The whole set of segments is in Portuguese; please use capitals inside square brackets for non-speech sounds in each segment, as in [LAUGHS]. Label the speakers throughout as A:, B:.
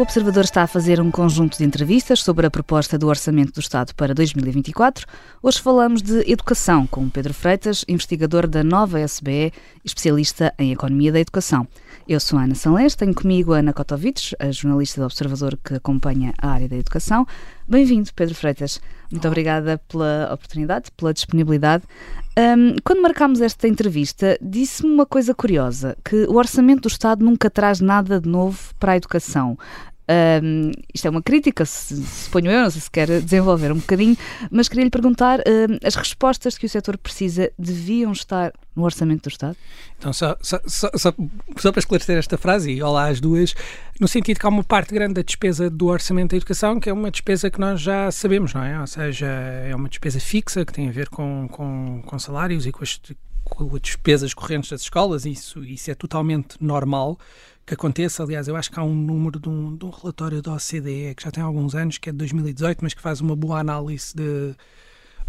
A: O Observador está a fazer um conjunto de entrevistas sobre a proposta do Orçamento do Estado para 2024. Hoje falamos de educação com Pedro Freitas, investigador da nova SBE, especialista em Economia da Educação. Eu sou Ana Sanlés, tenho comigo a Ana Kotovic, a jornalista do Observador que acompanha a área da educação. Bem-vindo, Pedro Freitas. Muito Olá. obrigada pela oportunidade, pela disponibilidade. Um, quando marcámos esta entrevista, disse-me uma coisa curiosa: que o orçamento do Estado nunca traz nada de novo para a educação. Um, isto é uma crítica, se, suponho eu, não sei se quer desenvolver um bocadinho, mas queria lhe perguntar: um, as respostas que o setor precisa deviam estar no orçamento do Estado?
B: Então, só, só, só, só, para esclarecer esta frase, e olá às duas, no sentido que há uma parte grande da despesa do orçamento da educação que é uma despesa que nós já sabemos, não é? Ou seja, é uma despesa fixa que tem a ver com, com, com salários e com as, as despesas correntes das escolas, isso, isso é totalmente normal que aconteça. Aliás, eu acho que há um número de um, de um relatório da OCDE que já tem alguns anos, que é de 2018, mas que faz uma boa análise de,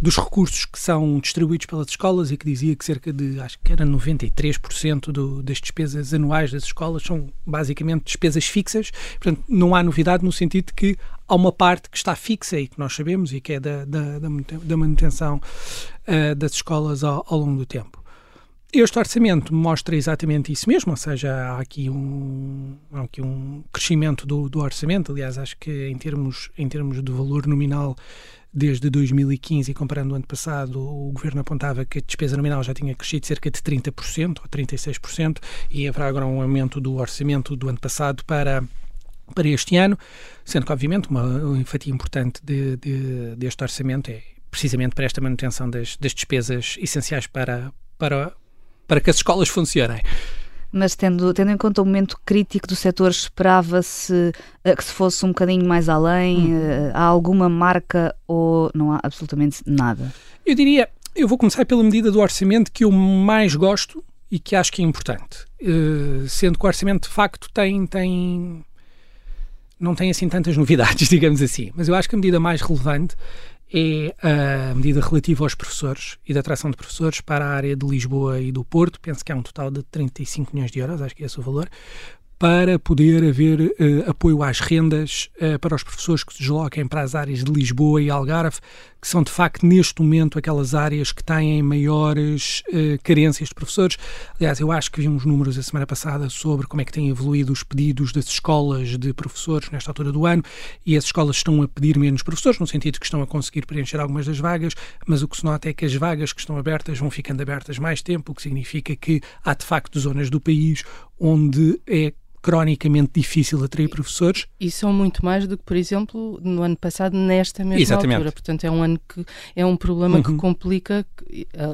B: dos recursos que são distribuídos pelas escolas e que dizia que cerca de, acho que era 93% do, das despesas anuais das escolas são basicamente despesas fixas. Portanto, não há novidade no sentido de que há uma parte que está fixa e que nós sabemos e que é da, da, da manutenção uh, das escolas ao, ao longo do tempo. Este orçamento mostra exatamente isso mesmo, ou seja, há aqui um, há aqui um crescimento do, do orçamento. Aliás, acho que em termos, em termos de valor nominal, desde 2015 e comparando o ano passado, o governo apontava que a despesa nominal já tinha crescido cerca de 30% ou 36% e haverá agora um aumento do orçamento do ano passado para para este ano, sendo que, obviamente, uma, fatia importante de, de, deste orçamento é precisamente para esta manutenção das, das despesas essenciais para, para, para que as escolas funcionem.
A: Mas tendo, tendo em conta o momento crítico do setor, esperava-se uh, que se fosse um bocadinho mais além? Hum. Uh, há alguma marca ou não há absolutamente nada?
B: Eu diria, eu vou começar pela medida do orçamento que eu mais gosto e que acho que é importante. Uh, sendo que o orçamento de facto tem, tem não tem assim tantas novidades, [LAUGHS] digamos assim. Mas eu acho que a medida mais relevante é a medida relativa aos professores e da atração de professores para a área de Lisboa e do Porto. Penso que é um total de 35 milhões de euros, acho que é esse o valor para poder haver uh, apoio às rendas uh, para os professores que se desloquem para as áreas de Lisboa e Algarve, que são de facto neste momento aquelas áreas que têm maiores uh, carências de professores. Aliás, eu acho que vi uns números a semana passada sobre como é que têm evoluído os pedidos das escolas de professores nesta altura do ano e as escolas estão a pedir menos professores, no sentido que estão a conseguir preencher algumas das vagas, mas o que se nota é que as vagas que estão abertas vão ficando abertas mais tempo, o que significa que há de facto zonas do país onde é cronicamente difícil atrair professores.
C: E são muito mais do que, por exemplo, no ano passado, nesta mesma Exatamente. altura. Portanto, é um ano que é um problema uhum. que complica,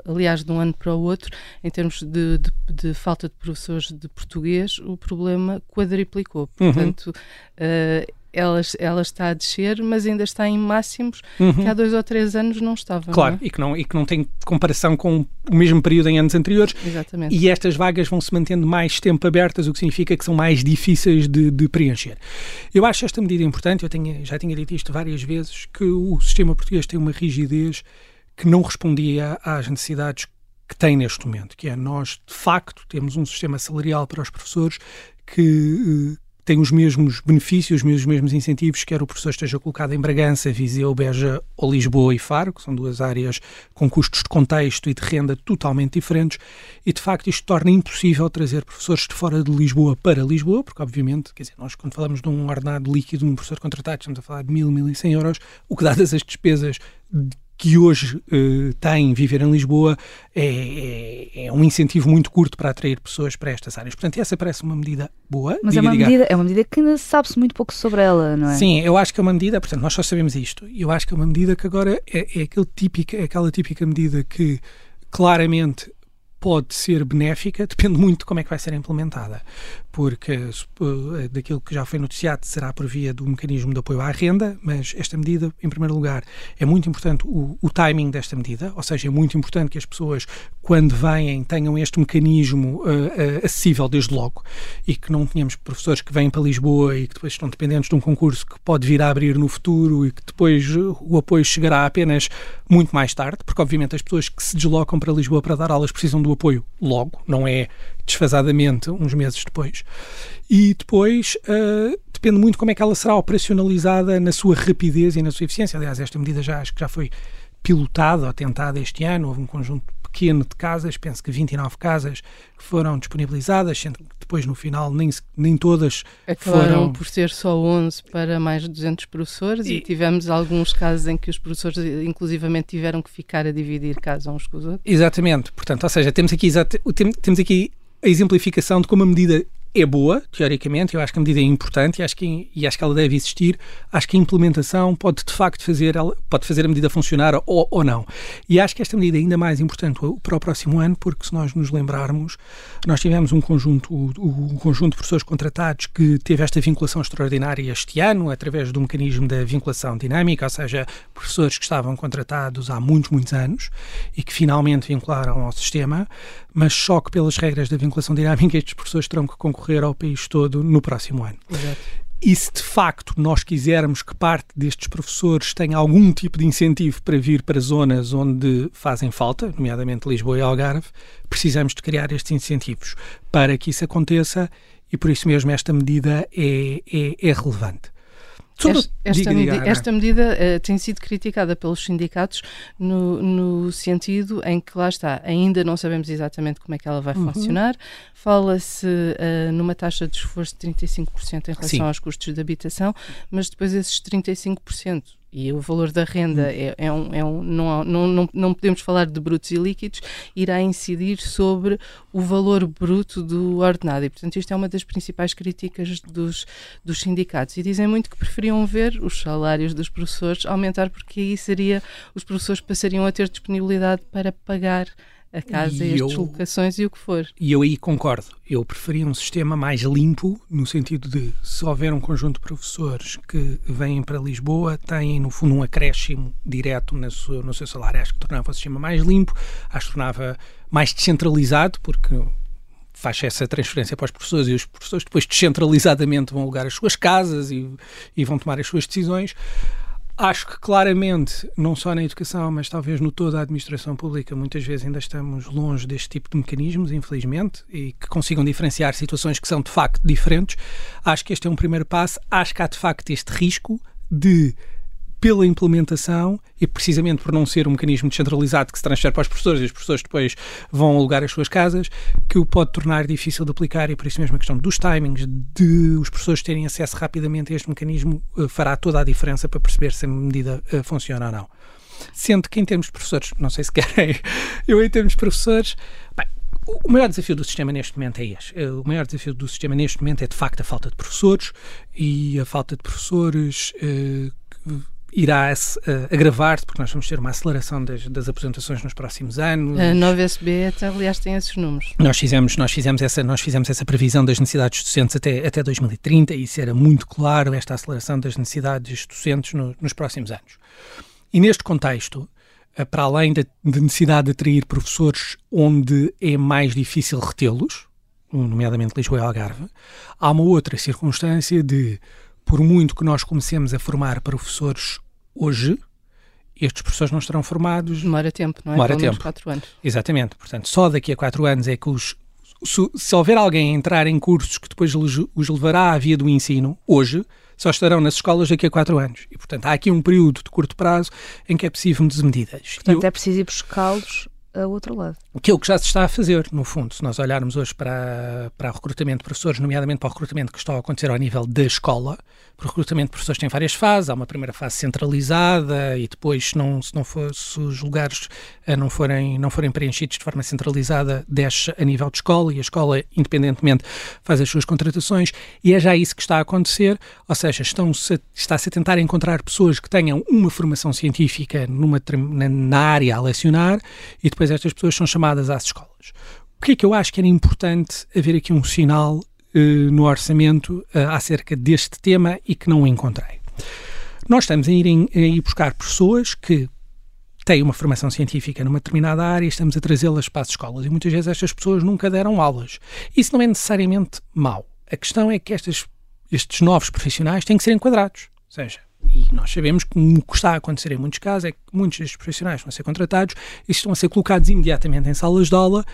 C: aliás, de um ano para o outro, em termos de, de, de falta de professores de português, o problema quadriplicou. Uhum. Portanto, uhum. uh, ela, ela está a descer, mas ainda está em máximos uhum. que há dois ou três anos não estava.
B: Claro,
C: não
B: é? e, que não, e que não tem comparação com o mesmo período em anos anteriores.
C: Exatamente.
B: E estas vagas vão se mantendo mais tempo abertas, o que significa que são mais difíceis de, de preencher. Eu acho esta medida importante, eu tenho, já tinha dito isto várias vezes, que o sistema português tem uma rigidez que não respondia às necessidades que tem neste momento, que é nós, de facto, temos um sistema salarial para os professores que, eh, tem os mesmos benefícios, os mesmos incentivos, quer o professor esteja colocado em Bragança, Viseu, Beja ou Lisboa e Faro, que são duas áreas com custos de contexto e de renda totalmente diferentes, e de facto isto torna impossível trazer professores de fora de Lisboa para Lisboa, porque obviamente, quer dizer, nós quando falamos de um ordenado líquido de um professor contratado, estamos a falar de mil, mil e cem euros, o que dadas as despesas que hoje uh, tem viver em Lisboa é, é, é, um incentivo muito curto para atrair pessoas para estas áreas. Portanto, essa parece uma medida boa.
A: Mas diga, é, uma medida, é uma medida que ainda sabe-se muito pouco sobre ela, não é?
B: Sim, eu acho que é uma medida, portanto, nós só sabemos isto. Eu acho que é uma medida que agora é, é, aquele típica, é aquela típica medida que claramente pode ser benéfica, [LAUGHS] depende muito de como é que vai ser implementada, porque eh, daquilo que já foi noticiado será por via do mecanismo de apoio à renda, mas esta medida, em primeiro lugar, é muito importante o, o timing desta medida, ou seja, é muito importante que as pessoas, quando vêm, tenham este mecanismo uh, acessível desde logo e que não tenhamos professores que vêm para Lisboa e que depois estão dependentes de um concurso que pode vir a abrir no futuro e que depois o apoio chegará apenas muito mais tarde, porque obviamente as pessoas que se deslocam para Lisboa para dar aulas precisam do apoio logo, não é desfazadamente uns meses depois. E depois, uh, depende muito como é que ela será operacionalizada na sua rapidez e na sua eficiência. Aliás, esta medida já acho que já foi pilotada ou tentada este ano, houve um conjunto pequeno de casas, penso que 29 casas que foram disponibilizadas, sendo que depois no final nem, nem todas
C: Acabaram
B: foram...
C: por ser só 11 para mais de 200 professores e... e... tivemos alguns casos em que os professores inclusivamente tiveram que ficar a dividir casas uns com os outros.
B: Exatamente, portanto, ou seja, temos aqui, temos aqui a exemplificação de como a medida é boa, teoricamente, eu acho que a medida é importante e acho que, e acho que ela deve existir. Acho que a implementação pode de facto fazer, pode fazer a medida funcionar ou, ou não. E acho que esta medida é ainda mais importante para o próximo ano, porque se nós nos lembrarmos, nós tivemos um conjunto, o conjunto de professores contratados que teve esta vinculação extraordinária este ano, através do mecanismo da vinculação dinâmica, ou seja, professores que estavam contratados há muitos, muitos anos e que finalmente vincularam ao sistema, mas só que pelas regras da vinculação dinâmica estes professores terão que concorrer concorrer ao país todo no próximo ano. Exato. E se de facto nós quisermos que parte destes professores tenha algum tipo de incentivo para vir para zonas onde fazem falta, nomeadamente Lisboa e Algarve, precisamos de criar estes incentivos para que isso aconteça e por isso mesmo esta medida é, é, é relevante.
C: Esta, esta, diga, medida, esta medida uh, tem sido criticada pelos sindicatos no, no, sentido em que, lá está, ainda não sabemos exatamente como é que ela vai uhum. funcionar. Fala-se uh, numa taxa de esforço de 35% em relação Sim. aos custos de habitação, mas depois esses 35% e o valor da renda hum. é, é, um, é um não, não, não, podemos falar de brutos e líquidos, irá incidir sobre o valor bruto do ordenado. E, portanto, isto é uma das principais críticas dos, dos sindicatos. E dizem muito que preferiam ver os salários dos professores aumentar, porque aí seria, os professores passariam a ter disponibilidade para pagar a casa, e as eu, deslocações e o que for.
B: E eu aí concordo. Eu preferia um sistema mais limpo, no sentido de se houver um conjunto de professores que vêm para Lisboa, têm no fundo um acréscimo direto no seu, no seu salário. Acho que tornava o sistema mais limpo, acho que tornava mais descentralizado, porque faz essa transferência para os professores e os professores depois descentralizadamente vão alugar as suas casas e, e vão tomar as suas decisões. Acho que claramente, não só na educação, mas talvez no toda a administração pública, muitas vezes ainda estamos longe deste tipo de mecanismos, infelizmente, e que consigam diferenciar situações que são de facto diferentes. Acho que este é um primeiro passo. Acho que há de facto este risco de pela implementação e precisamente por não ser um mecanismo descentralizado que se transfere para os professores e os professores depois vão alugar as suas casas, que o pode tornar difícil de aplicar e por isso mesmo a questão dos timings, de os professores terem acesso rapidamente a este mecanismo, eh, fará toda a diferença para perceber se a medida eh, funciona ou não. Sendo que em termos de professores, não sei se [LAUGHS] querem, eu em termos de professores, bem, o maior desafio do sistema neste momento é este. Eh, o maior desafio do sistema neste momento é de facto a falta de professores e a falta de professores irá uh, agravar-se, porque nós vamos ter uma aceleração das, das, apresentações nos próximos anos.
C: A nova SB, aliás, tem esses números.
B: Nós fizemos, nós fizemos, essa, nós fizemos essa previsão das necessidades docentes até, até 2030 e isso era muito claro, esta aceleração das necessidades docentes no, nos próximos anos. E neste contexto, uh, para além da necessidade de atrair professores onde é mais difícil retê-los, nomeadamente Lisboa e Algarve, há uma outra circunstância de por muito que nós comecemos a formar professores hoje, estes professores não estarão formados.
C: Demora tempo, não é?
B: Demora tempo. quatro
C: anos.
B: Exatamente. Portanto, só daqui a quatro anos é que os. Se, se houver alguém a entrar em cursos que depois os, os levará à via do ensino, hoje, só estarão nas escolas daqui a quatro anos. E, portanto, há aqui um período de curto prazo em que é possível medidas medidas.
A: Portanto, Eu, é preciso ir buscá-los a outro lado.
B: Que é o que já se está a fazer, no fundo. Se nós olharmos hoje para, para o recrutamento de professores, nomeadamente para o recrutamento que está a acontecer ao nível da escola, o recrutamento de professores tem várias fases. Há uma primeira fase centralizada e depois, se, não, se, não for, se os lugares eh, não forem, não forem preenchidos de forma centralizada, desce a nível de escola e a escola, independentemente, faz as suas contratações. E é já isso que está a acontecer, ou seja, estão-se, está-se a tentar encontrar pessoas que tenham uma formação científica numa, na, na área a lecionar e depois estas pessoas são chamadas às escolas. O que é que eu acho que era importante haver aqui um sinal uh, no orçamento uh, acerca deste tema e que não encontrei? Nós estamos a ir, em, a ir buscar pessoas que têm uma formação científica numa determinada área e estamos a trazê-las para as escolas. E muitas vezes estas pessoas nunca deram aulas. Isso não é necessariamente mau. A questão é que estas, estes novos profissionais têm que ser enquadrados. Ou seja, e nós sabemos que o que está a acontecer em muitos casos é que muitos destes profissionais vão ser contratados e estão a ser colocados imediatamente em salas de aula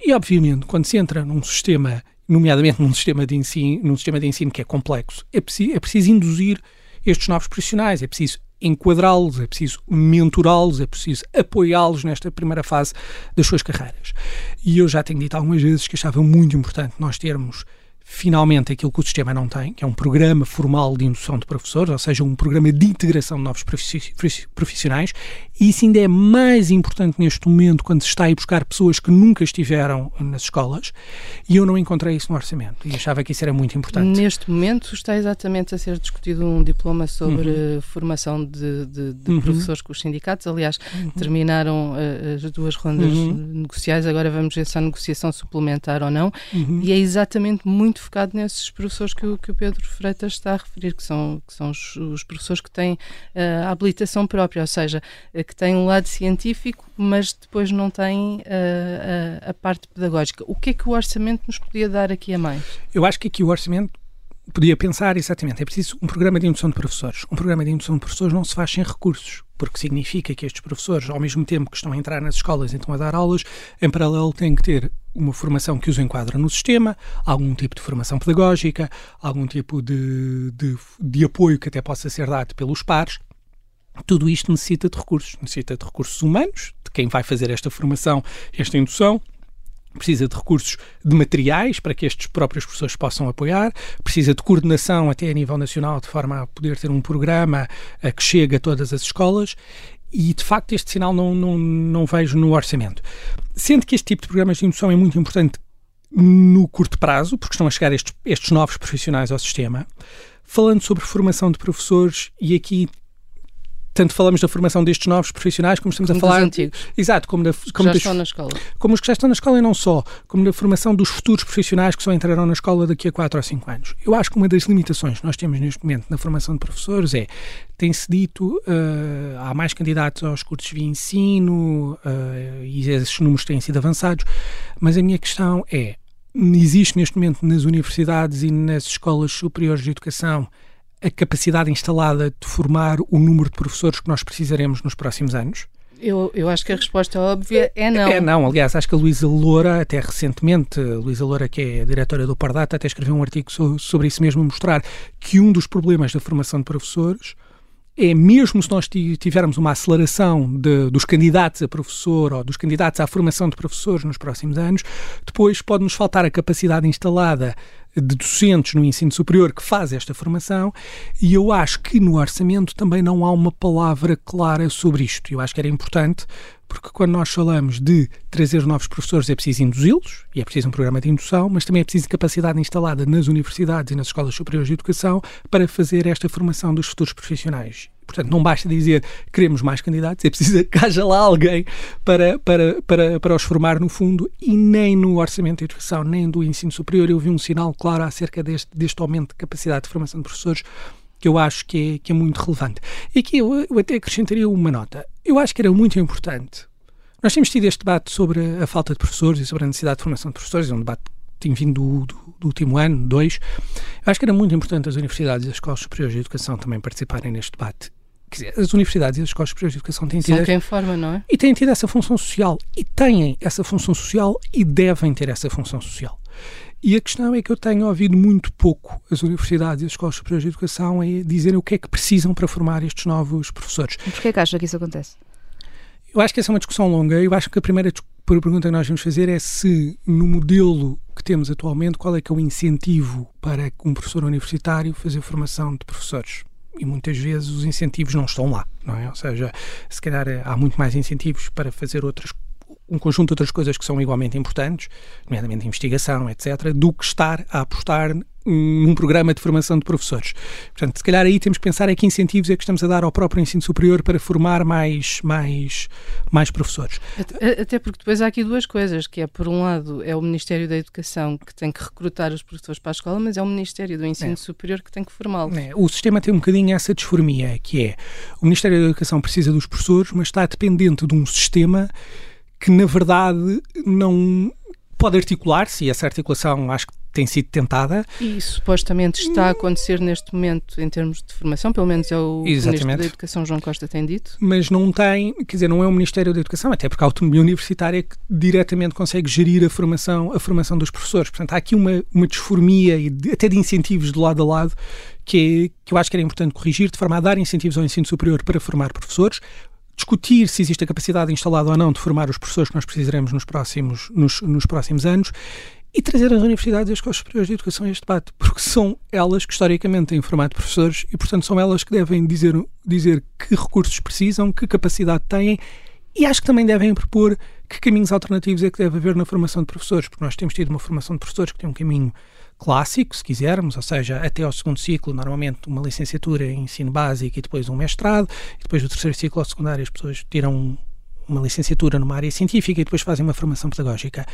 B: e, obviamente, quando se entra num sistema nomeadamente num sistema de ensino, num sistema de ensino que é complexo, é preciso, é preciso induzir estes novos profissionais, é preciso enquadrá-los, é preciso mentorá-los, é preciso apoiá-los nesta primeira fase das suas carreiras. E eu já tenho dito algumas vezes que achava muito importante nós termos finalmente aquilo que o sistema não tem, que é um programa formal de indução de professores, ou seja, um programa de integração de novos profissionais, e isso ainda é mais importante neste momento quando se está a buscar pessoas que nunca estiveram nas escolas, e eu não encontrei isso no orçamento, e achava que isso era muito importante.
C: Neste momento está exatamente a ser discutido um diploma sobre uhum. formação de, de, de uhum. professores com os sindicatos, aliás, uhum. terminaram uh, as duas rondas uhum. negociais, agora vamos ver se há negociação suplementar ou não, uhum. e é exatamente muito muito focado nesses professores que o, que o Pedro Freitas está a referir, que são, que são os, os professores que têm uh, a habilitação própria, ou seja, uh, que têm um lado científico, mas depois não têm uh, a, a parte pedagógica. O que é que o orçamento nos podia dar aqui a mais?
B: Eu acho que aqui o orçamento podia pensar exatamente, é preciso um programa de indução de professores. Um programa de indução de professores não se faz sem recursos, porque significa que estes professores, ao mesmo tempo que estão a entrar nas escolas e estão a dar aulas, em paralelo têm que ter uma formação que os enquadra no sistema, algum tipo de formação pedagógica, algum tipo de, de, de apoio que até possa ser dado pelos pares. Tudo isto necessita de recursos, necessita de recursos humanos, de quem vai fazer esta formação, esta indução, precisa de recursos de materiais para que estes próprios professores possam apoiar, precisa de coordenação até a nível nacional, de forma a poder ter um programa a que chegue a todas as escolas e de facto este sinal não, não, não vejo no orçamento. Sendo que este tipo de programas de indução é muito importante no curto prazo, porque estão a chegar estes, estes novos profissionais ao sistema, falando sobre formação de professores, e aqui tanto falamos da formação destes novos profissionais, como estamos
C: como
B: a falar.
C: antigos.
B: Exato, como da.
C: Como já das, estão na escola.
B: Como os que já estão na escola e não só, como da formação dos futuros profissionais que só entrarão na escola daqui a 4 ou 5 anos. Eu acho que uma das limitações que nós temos neste momento na formação de professores é, tem-se dito, uh, há mais candidatos aos cursos de ensino uh, e esses números têm sido avançados, mas a minha questão é: existe neste momento nas universidades e nas escolas superiores de educação a capacidade instalada de formar o número de professores que nós precisaremos nos próximos anos?
C: Eu, eu acho que a resposta óbvia é não.
B: É não. Aliás, acho que a Luísa Loura, até recentemente, Luísa Loura, que é a diretora do Pardata, até escreveu um artigo sobre isso mesmo, mostrar que um dos problemas da formação de professores é mesmo se nós tivermos uma aceleração de, dos candidatos a professor ou dos candidatos à formação de professores nos próximos anos, depois pode-nos faltar a capacidade instalada de docentes no ensino superior que faz esta formação e eu acho que no orçamento também não há uma palavra clara sobre isto. Eu acho que era importante porque quando nós falamos de trazer novos professores é preciso induzi-los e é preciso um programa de indução, mas também é preciso capacidade instalada nas universidades e nas escolas superiores de educação para fazer esta formação dos futuros profissionais. Portanto, não basta dizer queremos mais candidatos, é preciso [LAUGHS] que haja lá alguém para, para, para, para os formar no fundo e nem no orçamento de educação, nem do ensino superior eu vi um sinal claro acerca deste, deste aumento de capacidade de formação de professores que eu acho que é, que é muito relevante. E aqui eu, eu até acrescentaria uma nota. Eu acho que era muito importante. Nós temos tido este debate sobre a falta de professores e sobre a necessidade de formação de professores, é um debate que tem vindo do, do, do, último ano, dois. Eu acho que era muito importante as universidades e as escolas superiores de educação também participarem neste debate. Quer dizer, as universidades e as escolas superiores de educação têm tido.
C: São quem forma, não é?
B: E têm tido essa função social. E têm essa função social e devem ter essa função social. E a questão é que eu tenho ouvido muito pouco as universidades e as escolas superiores de educação a dizerem o que é que precisam para formar estes novos professores.
A: E porquê é que acha que isso acontece?
B: Eu acho que essa é uma discussão longa. Eu acho que a primeira pergunta que nós vamos fazer é se, no modelo que temos atualmente, qual é que é o incentivo para um professor universitário fazer formação de professores? E muitas vezes os incentivos não estão lá, não é? Ou seja, se calhar há muito mais incentivos para fazer outras um conjunto de outras coisas que são igualmente importantes, nomeadamente investigação, etc., do que estar a apostar num programa de formação de professores. Portanto, se calhar aí temos que pensar é que incentivos é que estamos a dar ao próprio ensino superior para formar mais, mais, mais professores.
C: Até porque depois há aqui duas coisas, que é, por um lado, é o Ministério da Educação que tem que recrutar os professores para a escola, mas é o Ministério do Ensino é. Superior que tem que formá-los.
B: É. O sistema tem um bocadinho essa disformia, que é o Ministério da Educação precisa dos professores, mas está dependente de um sistema que na verdade não pode articular-se, e essa articulação acho que tem sido tentada.
C: E supostamente está a acontecer neste momento em termos de formação, pelo menos é o Exatamente. Ministro da Educação, João Costa, tem dito.
B: Mas não tem, quer dizer, não é o Ministério da Educação, até porque a autonomia universitária é que diretamente consegue gerir a formação, a formação dos professores. Portanto, há aqui uma, uma disformia e de, até de incentivos de lado a lado que, é, que eu acho que era importante corrigir, de forma a dar incentivos ao ensino superior para formar professores, discutir se existe a capacidade instalada ou não de formar os professores que nós precisaremos nos próximos, nos, nos próximos anos e trazer as universidades e as escolas superiores de educação a este debate, porque são elas que historicamente têm formado professores e, portanto, são elas que devem dizer, dizer que recursos precisam, que capacidade têm e acho que também devem propor que caminhos alternativos é que deve haver na formação de professores, porque nós temos tido uma formação de professores que tem um caminho clássico, se quisermos, ou seja, até ao segundo ciclo, normalmente uma licenciatura em ensino básico e depois um mestrado, e depois do terceiro ciclo ao secundário as pessoas tiram uma licenciatura numa área científica e depois fazem uma formação pedagógica.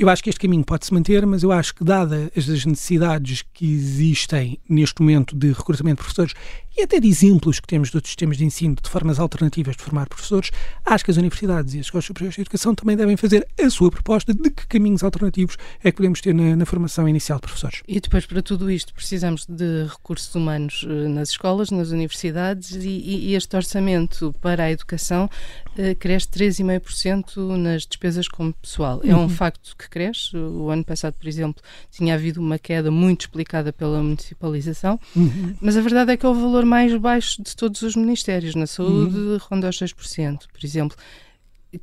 B: Eu acho que este caminho pode se manter, mas eu acho que, dadas as necessidades que existem neste momento de recrutamento de professores e até de exemplos que temos de outros sistemas de ensino, de formas alternativas de formar professores, acho que as universidades e as escolas superiores de educação também devem fazer a sua proposta de que caminhos alternativos é que podemos ter na, na formação inicial de professores.
C: E depois, para tudo isto, precisamos de recursos humanos eh, nas escolas, nas universidades e, e este orçamento para a educação uh, cresce 3,5% nas despesas como pessoal. É um uhum. facto que cresce. O ano passado, por exemplo, tinha havido uma queda muito explicada pela municipalização, uhum. mas a verdade é que é o valor mais baixo de todos os ministérios. Na saúde, uhum. ronda aos 6%, por exemplo.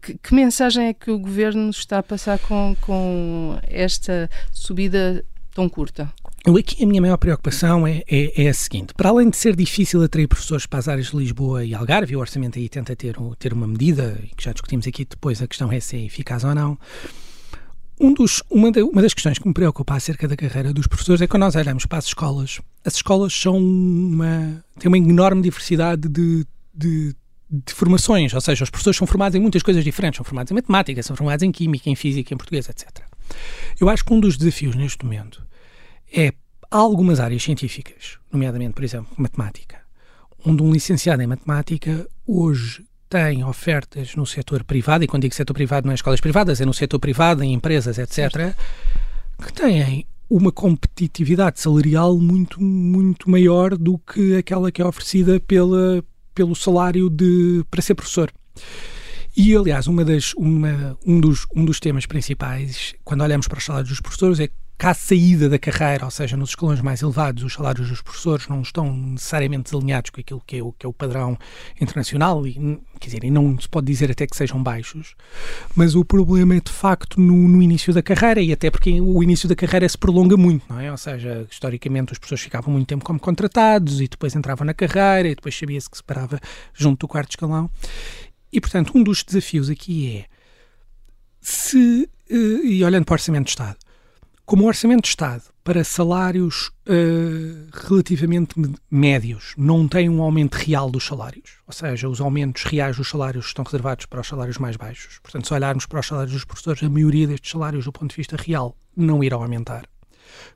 C: Que, que, mensagem é que o governo está a passar com, com esta subida tão curta?
B: Eu aqui a minha maior preocupação é, é, é, a seguinte: para além de ser difícil atrair professores para as áreas de Lisboa e Algarve, o orçamento aí tenta ter, ter uma medida, que já discutimos aqui depois, a questão é se é eficaz ou não. Um dos, uma, de, uma, das questões que me preocupa acerca da carreira dos professores é quando nós olhamos para as escolas. As escolas são uma, têm uma enorme diversidade de, de, de, formações, ou seja, os professores são formados em muitas coisas diferentes. São formados em matemática, são formados em química, em física, em português, etc. Eu acho que um dos desafios neste momento é algumas áreas científicas, nomeadamente, por exemplo, matemática, onde um licenciado em matemática hoje tem ofertas no setor privado, e quando digo setor privado não é escolas privadas, é no setor privado, em empresas, etc., certo. que têm uma competitividade salarial muito, muito maior do que aquela que é oferecida pela, pelo salário de, para ser professor. E, aliás, uma das, uma, um, dos, um dos temas principais, quando olhamos para os salários dos professores, é à saída da carreira, ou seja, nos escalões mais elevados, os salários dos professores não estão necessariamente desalinhados com aquilo que é o, que é o padrão internacional e, quer dizer, e não se pode dizer até que sejam baixos, mas o problema é de facto no, no, início da carreira e até porque o início da carreira se prolonga muito, não é? Ou seja, historicamente os professores ficavam muito tempo como contratados e depois entravam na carreira e depois sabia-se que se parava junto do quarto escalão. E, portanto, um dos desafios aqui é se, eh, e olhando para o Orçamento de Estado, como o Orçamento de Estado para salários uh, relativamente médios não tem um aumento real dos salários, ou seja, os aumentos reais dos salários estão reservados para os salários mais baixos. Portanto, se olharmos para os salários dos professores, a maioria destes salários, do ponto de vista real, não irão aumentar.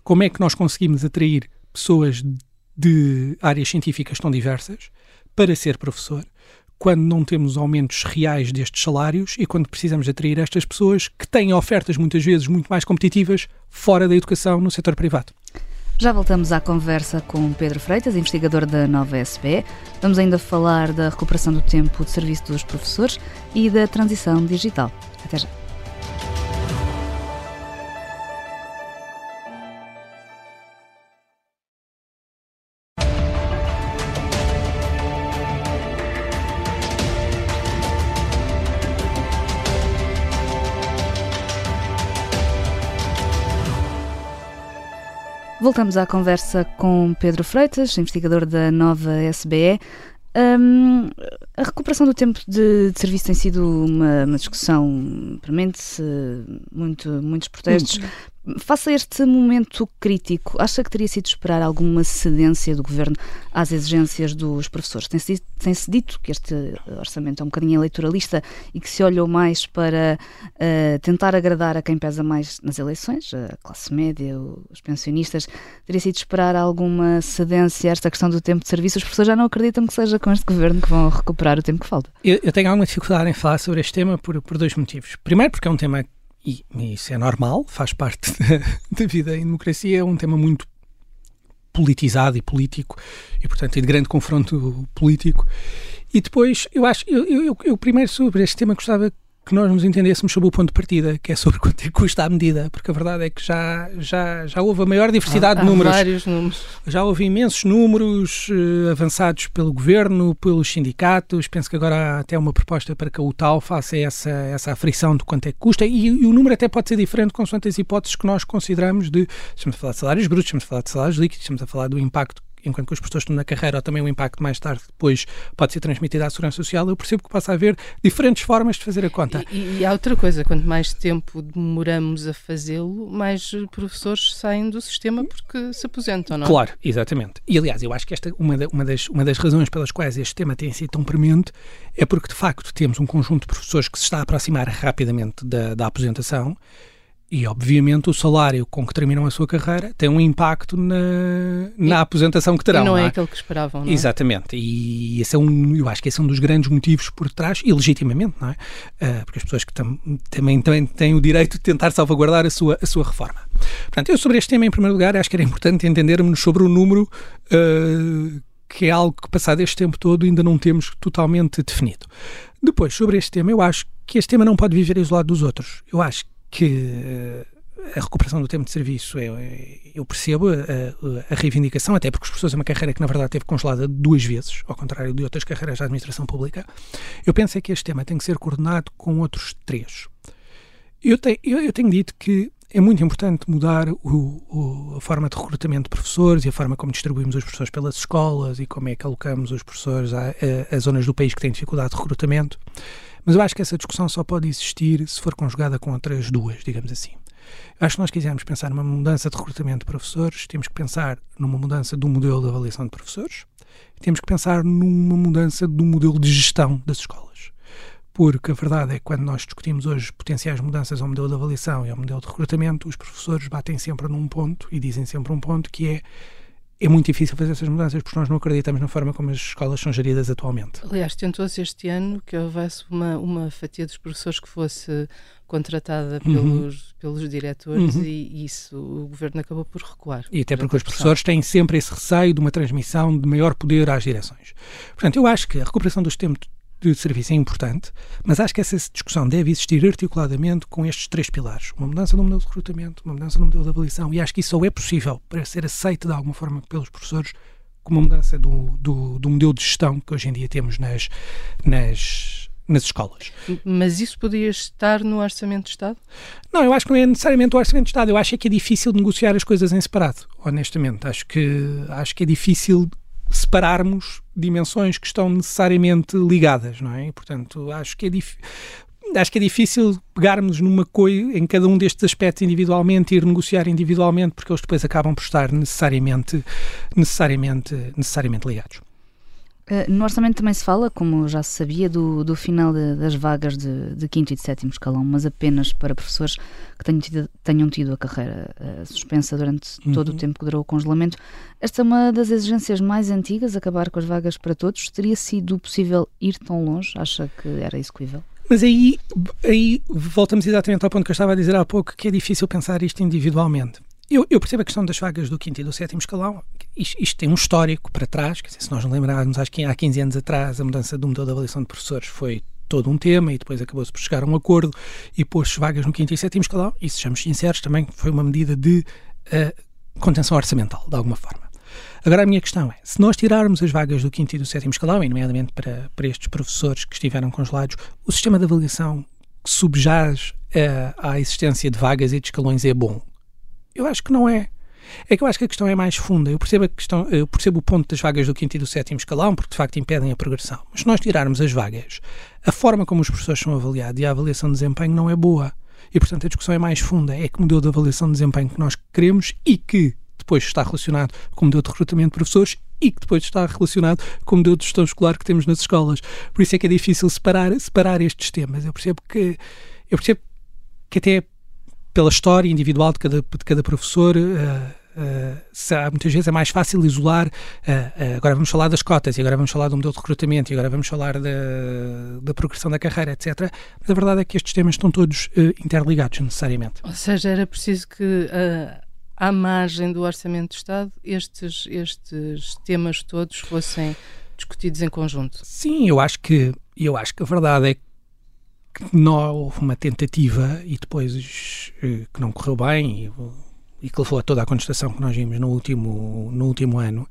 B: Como é que nós conseguimos atrair pessoas de áreas científicas tão diversas para ser professor? Quando não temos aumentos reais destes salários e quando precisamos atrair estas pessoas que têm ofertas muitas vezes muito mais competitivas fora da educação no setor privado.
A: Já voltamos à conversa com Pedro Freitas, investigador da Nova SB. Vamos ainda falar da recuperação do tempo de serviço dos professores e da transição digital. Até já. Voltamos à conversa com Pedro Freitas, investigador da nova SBE. Um, a recuperação do tempo de, de serviço tem sido uma, uma discussão premente, muito, muitos protestos. Uhum. Face a este momento crítico, acha que teria sido esperar alguma cedência do governo às exigências dos professores? Tem-se tem -se dito que este orçamento é um bocadinho eleitoralista e que se olhou mais para uh, tentar agradar a quem pesa mais nas eleições, a classe média, os pensionistas. Teria sido esperar alguma cedência a esta questão do tempo de serviço? Os professores já não acreditam que seja com este governo que vão recuperar o tempo que falta?
B: Eu, eu tenho alguma dificuldade em falar sobre este tema por, por dois motivos. Primeiro, porque é um tema e, isso é normal, faz parte [LAUGHS] da, da vida em democracia, é um tema muito politizado e político e, portanto, de grande confronto político. E depois, eu acho, eu, eu, eu primeiro sobre este tema gostava que nós nos entendêssemos sobre o ponto de partida, que é sobre quanto é que custa a medida, porque a verdade é que já, já, já houve a maior diversidade há,
C: de
B: números.
C: vários números.
B: Já houve imensos números uh, avançados pelo governo, pelos sindicatos. Penso que agora há até uma proposta para que a UTAL faça essa, essa aferição de quanto é que custa, e, e o número até pode ser diferente consoante as hipóteses que nós consideramos de. Estamos a falar de salários brutos, estamos a falar de salários líquidos, estamos a falar do impacto enquanto que as pessoas estão na carreira, ou também o impacto mais tarde depois pode ser transmitido à segurança social, eu percebo que passa a haver diferentes formas de fazer a conta.
C: E, e há outra coisa, quanto mais tempo demoramos a fazê-lo, mais professores saem do sistema porque se aposentam, não
B: é? Claro, exatamente. E aliás, eu acho que esta uma, uma, das, uma das razões pelas quais este tema tem sido tão premente é porque de facto temos um conjunto de professores que se está a aproximar rapidamente da, da aposentação e, obviamente, o salário com que terminam a sua carreira tem um impacto na, na e, aposentação que terão.
C: E não,
B: é,
C: é aquele que esperavam, não é?
B: Exatamente. E esse é um, eu acho que esse é um dos grandes motivos por trás, e legitimamente, não é? Uh, porque as pessoas que tam, também, também têm o direito de tentar salvaguardar a sua, a sua reforma. Portanto, eu sobre este tema, em primeiro lugar, acho que era importante entendermos sobre o número. Uh, que é algo que, passado este tempo todo, ainda não temos totalmente definido. Depois, sobre este tema, eu acho que este tema não pode viver isolado dos outros. Eu acho que eh, a recuperação do tempo de serviço, eu, eu percebo a, a, reivindicação, até porque os professores é uma carreira que, na verdade, teve congelada duas vezes, ao contrário de outras carreiras da administração pública. Eu penso é que este tema tem que ser coordenado com outros três. Eu, te, eu, eu tenho dito que é muito importante mudar o, o, a forma de recrutamento de professores e a forma como distribuímos os professores pelas escolas e como é que alocamos os professores a, a zonas do país que têm dificuldade de recrutamento. Mas eu acho que essa discussão só pode existir se for conjugada com outras duas, digamos assim. Eu acho que nós quisermos pensar numa mudança de recrutamento de professores, temos que pensar numa mudança do modelo de avaliação de professores, temos que pensar numa mudança do modelo de gestão das escolas. Porque a verdade é que quando nós discutimos hoje potenciais mudanças ao modelo de avaliação e ao modelo de recrutamento, os professores batem sempre num ponto e dizem sempre um ponto que é é muito difícil fazer essas mudanças porque nós não acreditamos na forma como as escolas são geridas atualmente.
C: Aliás, tentou-se este ano que houvesse uma, uma fatia dos professores que fosse contratada uhum. pelos, uhum. pelos diretores uhum. e isso o governo acabou por recuar.
B: E até porque os professores têm sempre esse receio de uma transmissão de maior poder às direções. Portanto, eu acho que a recuperação dos tempos de serviço é importante, mas acho que essa discussão deve existir articuladamente com estes três pilares. Uma mudança no modelo de recrutamento, uma mudança no modelo de avaliação, e acho que isso só é possível para ser aceito de alguma forma pelos professores com uma mudança do, do, do modelo de gestão que hoje em dia temos nas, nas, nas escolas.
C: Mas isso podia estar no Orçamento de Estado?
B: Não, eu acho que não é necessariamente o Orçamento de Estado. Eu acho é que é difícil negociar as coisas em separado, honestamente. Acho que, acho que é difícil separarmos dimensões que estão necessariamente ligadas, não é? Portanto, acho que é difícil acho que é difícil pegarmos numa coisa em cada um destes aspectos individualmente e ir negociar individualmente porque eles depois acabam por estar necessariamente necessariamente necessariamente ligados.
A: Eh, no orçamento também se fala, como já se sabia, do, do final de, das vagas de, de quinto e de sétimo escalão, mas apenas para professores que tenham tido, tenham tido a carreira uh, suspensa durante uhum. todo o tempo que durou o congelamento. Esta é uma das exigências mais antigas, acabar com as vagas para todos. Teria sido possível ir tão longe? Acha que era execuível?
B: Mas aí, aí voltamos exatamente ao ponto que eu estava a dizer há pouco, que é difícil pensar isto individualmente. Eu, eu, percebo a questão das vagas do quinto e do sétimo escalão. Isto, isto tem um histórico para trás. Dizer, se nós nos lembrarmos, acho que há 15 anos atrás, a mudança do modelo de avaliação de professores foi todo um tema e depois acabou-se por chegar a um acordo e pôs vagas no quinto e sétimo escalão. E, sejamos sinceros, também foi uma medida de uh, contenção orçamental, de alguma forma. Agora, a minha questão é: se nós tirarmos as vagas do quinto e do sétimo escalão, e nomeadamente para, para estes professores que estiveram congelados, o sistema de avaliação que subjaz uh, à existência de vagas e de escalões é bom. Eu acho que não é. É que eu acho que a questão é mais funda. Eu percebo, a questão, eu percebo o ponto das vagas do quinto e do sétimo escalão, porque de facto impedem a progressão. Mas se nós tirarmos as vagas, a forma como os professores são avaliados e a avaliação de desempenho não é boa. E portanto a discussão é mais funda. É que modelo de avaliação de desempenho que nós queremos e que depois está relacionado com o modelo de recrutamento de professores e que depois está relacionado com o modelo de gestão escolar que temos nas escolas. Por isso é que é difícil separar, separar estes temas. Eu percebo que eu percebo que até pela história individual de cada, de cada professor, uh, Uh, muitas vezes é mais fácil isolar. Uh, agora vamos falar das cotas, e agora vamos falar do modelo de recrutamento, e agora vamos falar da, da progressão da carreira, etc. Mas a verdade é que estes temas estão todos interligados, necessariamente.
C: Ou seja, era preciso que à margem do Orçamento do Estado, estes, estes temas todos fossem discutidos em conjunto.
B: Sim, eu acho que, eu acho que a verdade é que não houve uma tentativa e depois que não correu bem. E, e que levou a toda a contestação que nós vimos no último, no último ano,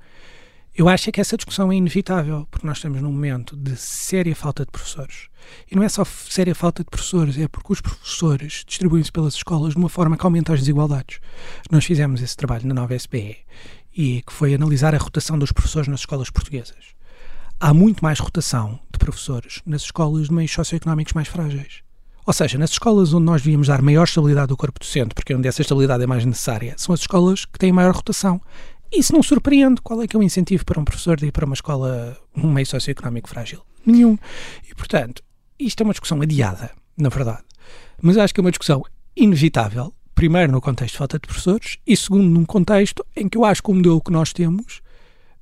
B: eu acho que essa discussão é inevitável, porque nós estamos num momento de séria falta de professores. E não é só séria falta de professores, é porque os professores distribuem-se pelas escolas de uma forma que aumenta as desigualdades. Nós fizemos esse trabalho na nova SBE, e que foi analisar a rotação dos professores nas escolas portuguesas. Há muito mais rotação professores nas escolas de meios socioeconómicos mais frágeis. Ou seja, nas escolas onde nós devíamos dar maior estabilidade do corpo docente, porque é onde essa estabilidade é mais necessária, são as escolas que têm maior rotação. Isso não surpreende. Qual é que é o incentivo para um professor de ir para uma escola, um meio socioeconómico frágil? Nenhum. E, portanto, isto é uma discussão adiada, na verdade. Mas acho que é uma discussão inevitável, primeiro no contexto de falta de professores e segundo num contexto em que eu acho que o modelo que nós temos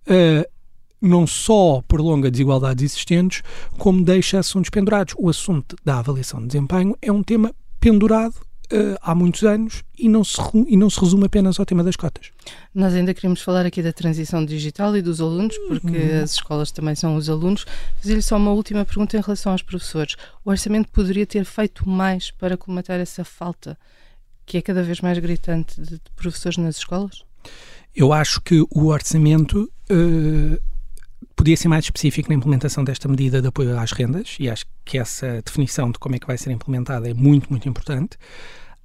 B: uh, não só prolonga desigualdades existentes, como deixa assuntos pendurados. O assunto da avaliação de desempenho é um tema pendurado uh, há muitos anos e não, se, e não se resume apenas ao tema das cotas.
C: Nós ainda queremos falar aqui da transição digital e dos alunos, porque uhum. as escolas também são os alunos. Fazer-lhe só uma última pergunta em relação aos professores. O orçamento poderia ter feito mais para colmatar essa falta que é cada vez mais gritante de, de professores nas escolas?
B: Eu acho que o orçamento uh, podia ser mais específico na implementação desta medida de apoio às rendas e acho que essa definição de como é que vai ser implementada é muito, muito importante.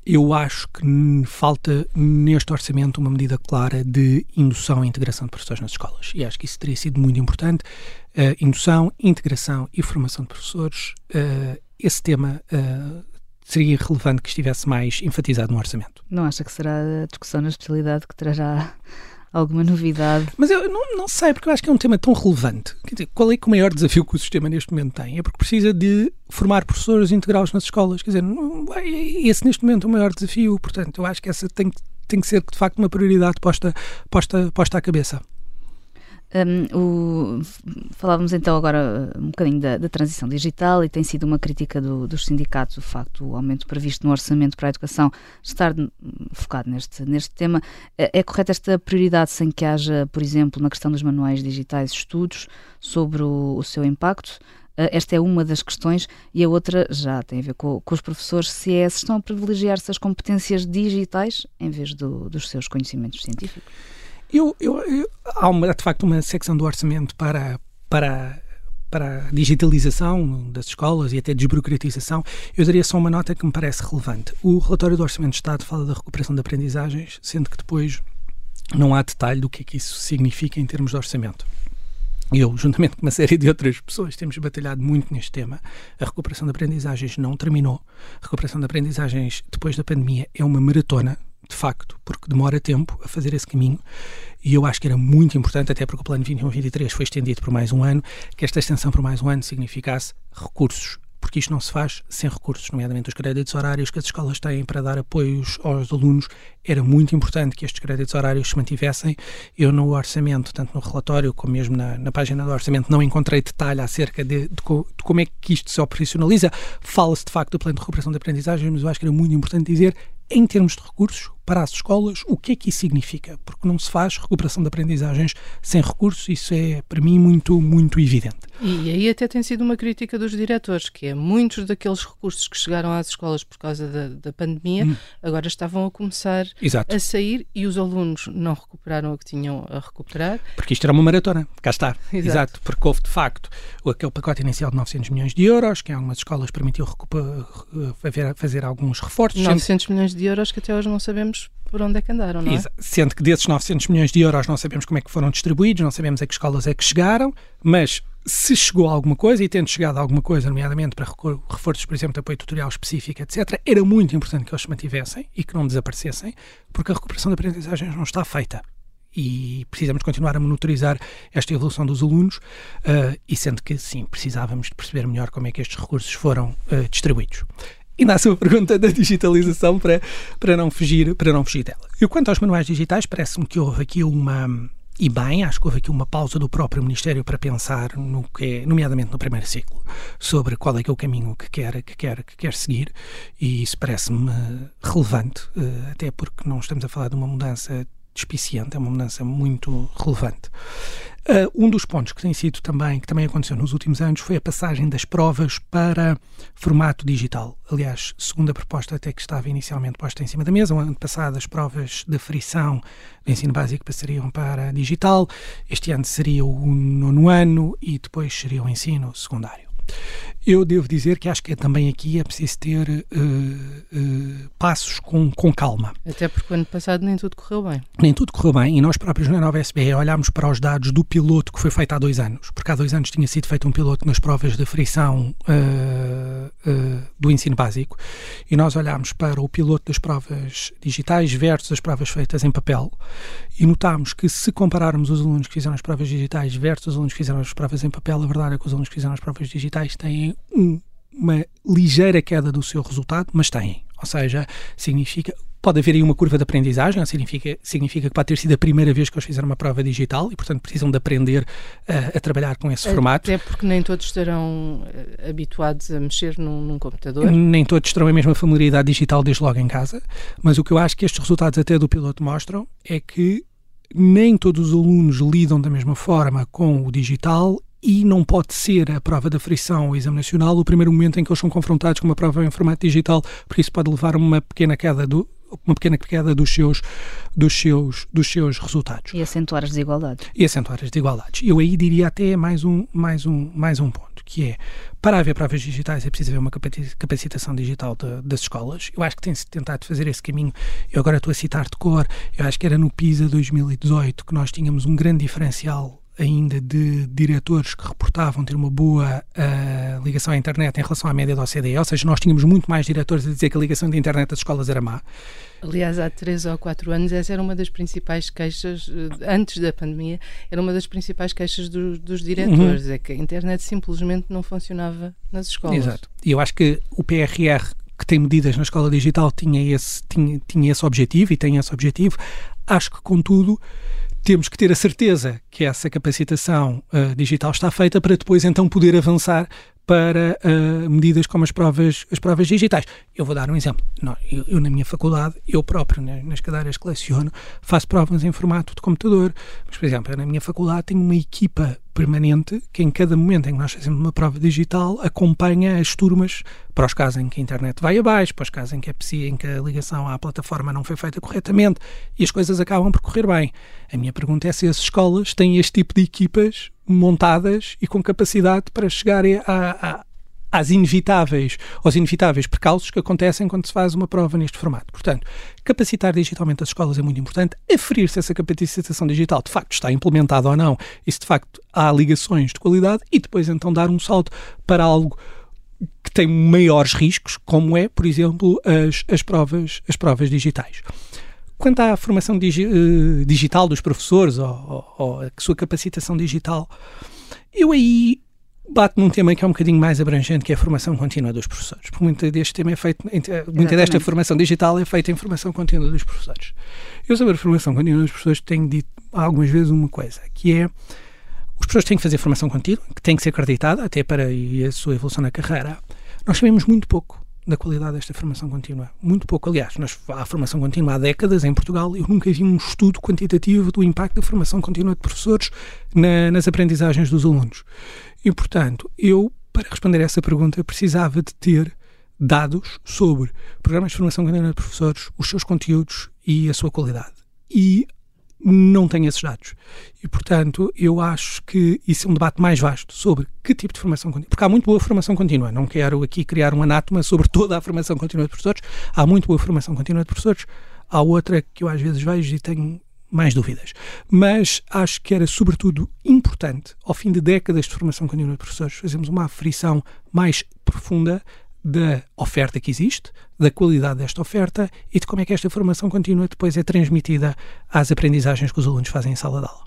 B: Eu acho que falta neste orçamento uma medida clara de indução e integração de professores nas escolas e acho que isso teria sido muito importante. Uh, indução, integração e formação de professores, uh, esse tema uh, seria relevante que estivesse mais enfatizado no orçamento.
A: Não acha que será a discussão na especialidade que trará alguma novidade.
B: Mas eu não, não sei, porque eu acho que é um tema tão relevante. Quer dizer, qual é, que o maior desafio que o sistema neste momento tem? É porque precisa de formar professores integrá-los nas escolas. Quer dizer, não, é esse neste momento é o maior desafio. Portanto, eu acho que essa tem, tem que ser de facto uma prioridade posta, posta, posta à cabeça.
A: Um, o, falávamos então agora um bocadinho da, da, transição digital e tem sido uma crítica do, dos sindicatos o facto do aumento previsto no orçamento para a educação estar focado neste, neste tema. É, é correta esta prioridade sem que haja, por exemplo, na questão dos manuais digitais, estudos sobre o, o seu impacto? Uh, esta é uma das questões e a outra já tem a ver com, com os professores, se é, se estão a privilegiar essas competências digitais em vez do, dos seus conhecimentos científicos.
B: Eu, eu, eu, há uma, de facto uma secção do orçamento para, para, para a digitalização das escolas e até desburocratização. Eu daria só uma nota que me parece relevante. O relatório do Orçamento de Estado fala da recuperação de aprendizagens, sendo que depois não há detalhe do que é que isso significa em termos de orçamento. Eu, juntamente com uma série de outras pessoas, temos batalhado muito neste tema. A recuperação de aprendizagens não terminou. A recuperação de aprendizagens depois da pandemia é uma maratona de facto, porque demora tempo a fazer esse caminho. E eu acho que era muito importante, até porque o plano 21-23 foi estendido por mais um ano, que esta extensão por mais um ano significasse recursos porque isto não se faz sem recursos, nomeadamente os créditos horários que as escolas têm para dar apoios aos alunos. Era muito importante que estes créditos horários se mantivessem. Eu, no orçamento, tanto no relatório como mesmo na, na página do orçamento, não encontrei detalhe acerca de, de, de como é que isto se operacionaliza. Fala-se, de facto, do plano de recuperação de aprendizagem, mas eu acho que era muito importante dizer em termos de recursos para as escolas, o que é que isso significa? Porque não se faz recuperação de aprendizagens sem recursos, isso é para mim muito, muito evidente.
C: E aí até tem sido uma crítica dos diretores, que é muitos daqueles recursos que chegaram às escolas por causa da, da pandemia, hum. agora estavam a começar Exato. a sair e os alunos não recuperaram o que tinham a recuperar.
B: Porque isto era uma maratona, cá está. [LAUGHS] Exato, Exato porque houve de facto aquele pacote inicial de 900 milhões de euros, que em algumas escolas permitiu fazer, fazer alguns reforços.
C: 900 milhões de euros que até hoje não sabemos por onde é que andaram, não é?
B: Sendo que desses 900 milhões de euros não sabemos como é que foram distribuídos, não sabemos a que escolas é que chegaram, mas se chegou a alguma coisa, e tendo chegado a alguma coisa, nomeadamente para reforços, por exemplo, de apoio tutorial específico, etc., era muito importante que eles se mantivessem e que não desaparecessem, porque a recuperação de aprendizagens não está feita. E precisamos continuar a monitorizar esta evolução dos alunos, uh, e sendo que, sim, precisávamos de perceber melhor como é que estes recursos foram uh, distribuídos. Ainda à sua pergunta da digitalização para, para, não fugir, para não fugir dela. E quanto aos manuais digitais, parece-me que houve aqui uma e bem, acho que houve aqui uma pausa do próprio Ministério para pensar no que é, nomeadamente no primeiro ciclo, sobre qual é que é o caminho que quer, que quer, que quer seguir, e isso parece-me relevante, eh, até porque não estamos a falar de uma mudança despiciante, é uma mudança muito relevante. Uh, um dos pontos que tem sido também, que também aconteceu nos últimos anos, foi a passagem das provas para formato digital. Aliás, segundo a proposta até que estava inicialmente posta em cima da mesa, o ano passado as provas de frição do ensino básico passariam para digital, este ano seria o nono ano e depois seria o ensino secundário. Eu devo dizer que acho que é também aqui é preciso ter uh, uh, passos com, com calma.
C: Até porque o ano passado nem tudo correu bem.
B: Nem tudo correu bem e nós próprios na Nova SBE olhámos para os dados do piloto que foi feito há dois anos, porque há dois anos tinha sido feito um piloto nas provas de frição uh, do ensino básico e nós olhámos para o piloto das provas digitais versus as provas feitas em papel e notámos que se compararmos os alunos que fizeram as provas digitais versus os alunos que fizeram as provas em papel, a verdade é que os alunos que fizeram as provas digitais têm um, uma ligeira queda do seu resultado, mas têm. Ou seja, significa. Pode haver aí uma curva de aprendizagem, significa, significa que pode ter sido a primeira vez que eles fizeram uma prova digital e, portanto, precisam de aprender a, a trabalhar com esse formato.
C: Até porque nem todos estarão eh, habituados a mexer num, num, computador.
B: Nem todos terão a mesma familiaridade digital desde logo em casa, mas o que eu acho que estes resultados até do piloto mostram é que nem todos os alunos lidam da mesma forma com o digital e não pode ser a prova da frição o exame nacional o primeiro momento em que eles são confrontados com uma prova em formato digital, porque isso pode levar a uma pequena queda do, uma pequena queda dos seus, dos seus, dos seus resultados.
A: E acentuar as desigualdades.
B: E acentuar as desigualdades. Eu aí diria até mais um, mais um, mais um ponto, que é, para haver provas digitais é preciso haver uma capacitação digital de, das escolas. Eu acho que tem-se tentado fazer esse caminho. Eu agora estou a citar de cor, eu acho que era no PISA 2018 que nós tínhamos um grande diferencial ainda de diretores que reportavam ter uma boa uh, ligação à internet em relação à média da OCDE, ou seja, nós tínhamos muito mais diretores a dizer que a ligação da internet das escolas era má.
C: Aliás, há três ou quatro anos, essa era uma das principais queixas, eh, antes da pandemia, era uma das principais queixas do, dos diretores, uhum. é que a internet simplesmente não funcionava nas escolas.
B: Exato. E eu acho que o PRR, que tem medidas na escola digital, tinha esse, tinha, tinha esse objetivo e tem esse objetivo. Acho que, contudo, temos que ter a certeza que essa capacitação uh, digital está feita para depois então poder avançar para uh, medidas como as provas, as provas digitais. Eu vou dar um exemplo. Não, eu, eu, na minha faculdade, eu próprio, né, nas cadeiras que leciono, faço provas em formato de computador. Mas, por exemplo, na minha faculdade tenho uma equipa permanente que em cada momento em que nós fazemos uma prova digital acompanha as turmas para os casos em que a internet vai abaixo, para os casos em que, é possível, em que a ligação à plataforma não foi feita corretamente e as coisas acabam por correr bem. A minha pergunta é se as escolas têm este tipo de equipas montadas e com capacidade para chegarem a, a às inevitáveis, aos inevitáveis percalços que acontecem quando se faz uma prova neste formato. Portanto, capacitar digitalmente as escolas é muito importante, aferir se essa capacitação digital de facto está implementada ou não, e se de facto há ligações de qualidade, e depois então dar um salto para algo que tem maiores riscos, como é, por exemplo, as, as, provas, as provas digitais. Quanto à formação digi uh, digital dos professores ou, ou, ou, a sua capacitação digital, eu aí bato num tema que é um bocadinho mais abrangente, que é a formação contínua dos professores. Porque muita deste tema é feito, muita desta formação digital é feita em formação contínua dos professores. Eu sobre a formação contínua dos professores tenho dito algumas vezes uma coisa, que é os professores têm que fazer formação contínua, que tem que ser acreditada até para a sua evolução na carreira. Nós sabemos muito pouco da qualidade desta formação contínua. Muito pouco. Aliás, nós, há formação contínua há décadas em Portugal. Eu nunca vi um estudo quantitativo do impacto da formação contínua de professores na, nas aprendizagens dos alunos. E, portanto, eu, para responder a essa pergunta, precisava de ter dados sobre programas de formação contínua de professores, os seus conteúdos e a sua qualidade. E não tenho esses dados. E, portanto, eu acho que isso é um debate mais vasto sobre que tipo de formação contínua. Porque há muito boa formação contínua. Não quero aqui criar um anátoma sobre toda a formação contínua de professores. Há muito boa formação contínua de professores. Há outra que eu às vezes vejo e tenho mais dúvidas. Mas acho que era, sobretudo, importante, ao fim de décadas de formação contínua de professores, fazermos uma aferição mais profunda da oferta que existe, da qualidade desta oferta e de como é que esta formação contínua depois é transmitida às aprendizagens que os alunos fazem em sala de aula.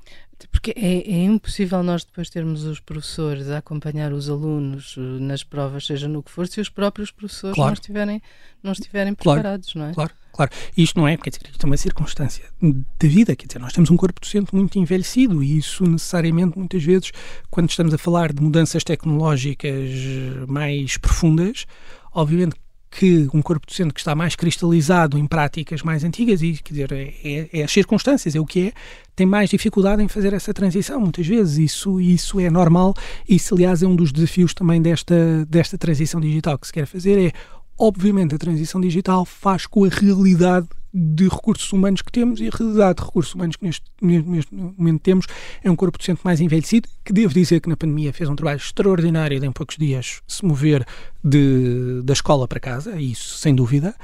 C: Porque é, é, impossível nós depois termos os professores a acompanhar os alunos eh, nas provas, seja no que for, se os próprios professores claro. não estiverem, não estiverem preparados,
B: claro,
C: não é?
B: Claro, claro. Isto não é, quer dizer, isto é uma circunstância da vida, quer dizer, nós temos um corpo docente muito envelhecido e isso necessariamente, muitas vezes, quando estamos a falar de mudanças tecnológicas mais profundas, obviamente que um corpo docente que está mais cristalizado em práticas mais antigas e, quer dizer, é, é, as circunstâncias, é o que é, tem mais dificuldade em fazer essa transição, muitas vezes. Isso, isso é normal. Isso, aliás, é um dos desafios também desta, desta transição digital que se quer fazer, é, obviamente, a transição digital faz com a realidade de recursos humanos que temos e a realidade de recursos humanos que neste, neste momento temos é um corpo docente mais envelhecido, que devo dizer que na pandemia fez um trabalho extraordinário de em poucos dias se mover de, da escola para casa, isso sem dúvida,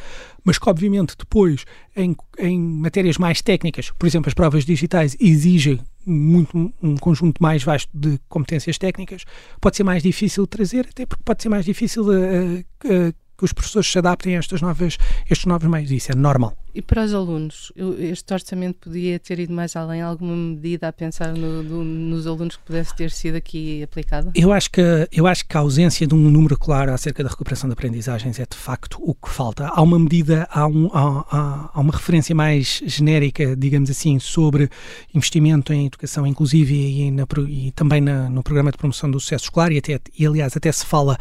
B: mas que obviamente depois em, em matérias mais técnicas, por exemplo as provas digitais exigem muito um conjunto mais vasto de competências técnicas, pode ser mais difícil trazer, até porque pode ser mais difícil a, a, a que os professores se adaptem a estas novas, estes novos meios. Isso é normal.
C: E para os alunos, este orçamento podia ter ido mais além, alguma medida a pensar no, nos alunos que pudesse ter sido aqui aplicado?
B: Eu acho, que, eu acho que a ausência de um número claro acerca da recuperação de aprendizagens é de facto o que falta. Há uma medida, há, um, há, há uma referência mais genérica, digamos assim, sobre investimento em educação inclusive e, na, e também na, no programa de promoção do sucesso escolar e, até, e aliás até se fala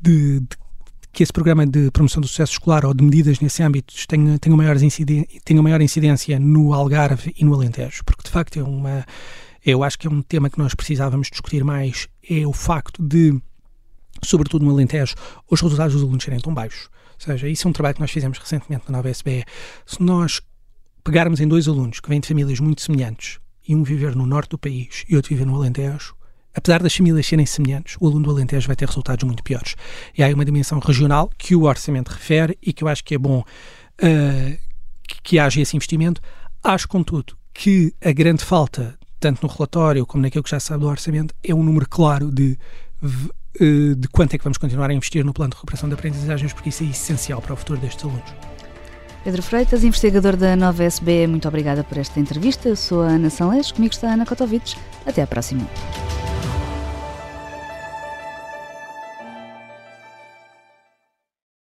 B: de, de que esse programa de promoção do sucesso escolar ou de medidas nesse âmbito tenha, tenha, maior tenha maior incidência no Algarve e no Alentejo, porque de facto é uma. Eu acho que é um tema que nós precisávamos discutir mais, é o facto de, sobretudo no Alentejo, os resultados dos alunos serem tão baixos. Ou seja, isso é um trabalho que nós fizemos recentemente na nova SBE. Se nós pegarmos em dois alunos que vêm de famílias muito semelhantes, e um viver no norte do país e outro viver no Alentejo, apesar das famílias serem semelhantes, o aluno do Alentejo vai ter resultados muito piores. E há uma dimensão regional que o orçamento refere e que eu acho que é bom uh, que, que haja esse investimento. Acho, contudo, que a grande falta, tanto no relatório como naquilo que já se sabe do orçamento, é um número claro de, uh, de quanto é que vamos continuar a investir no plano de recuperação de aprendizagens, porque isso é essencial para o futuro destes alunos.
A: Pedro Freitas, investigador da Nova SB, muito obrigada por esta entrevista. Eu sou a Ana Sanlês, comigo está a Ana Kotovic. Até à próxima.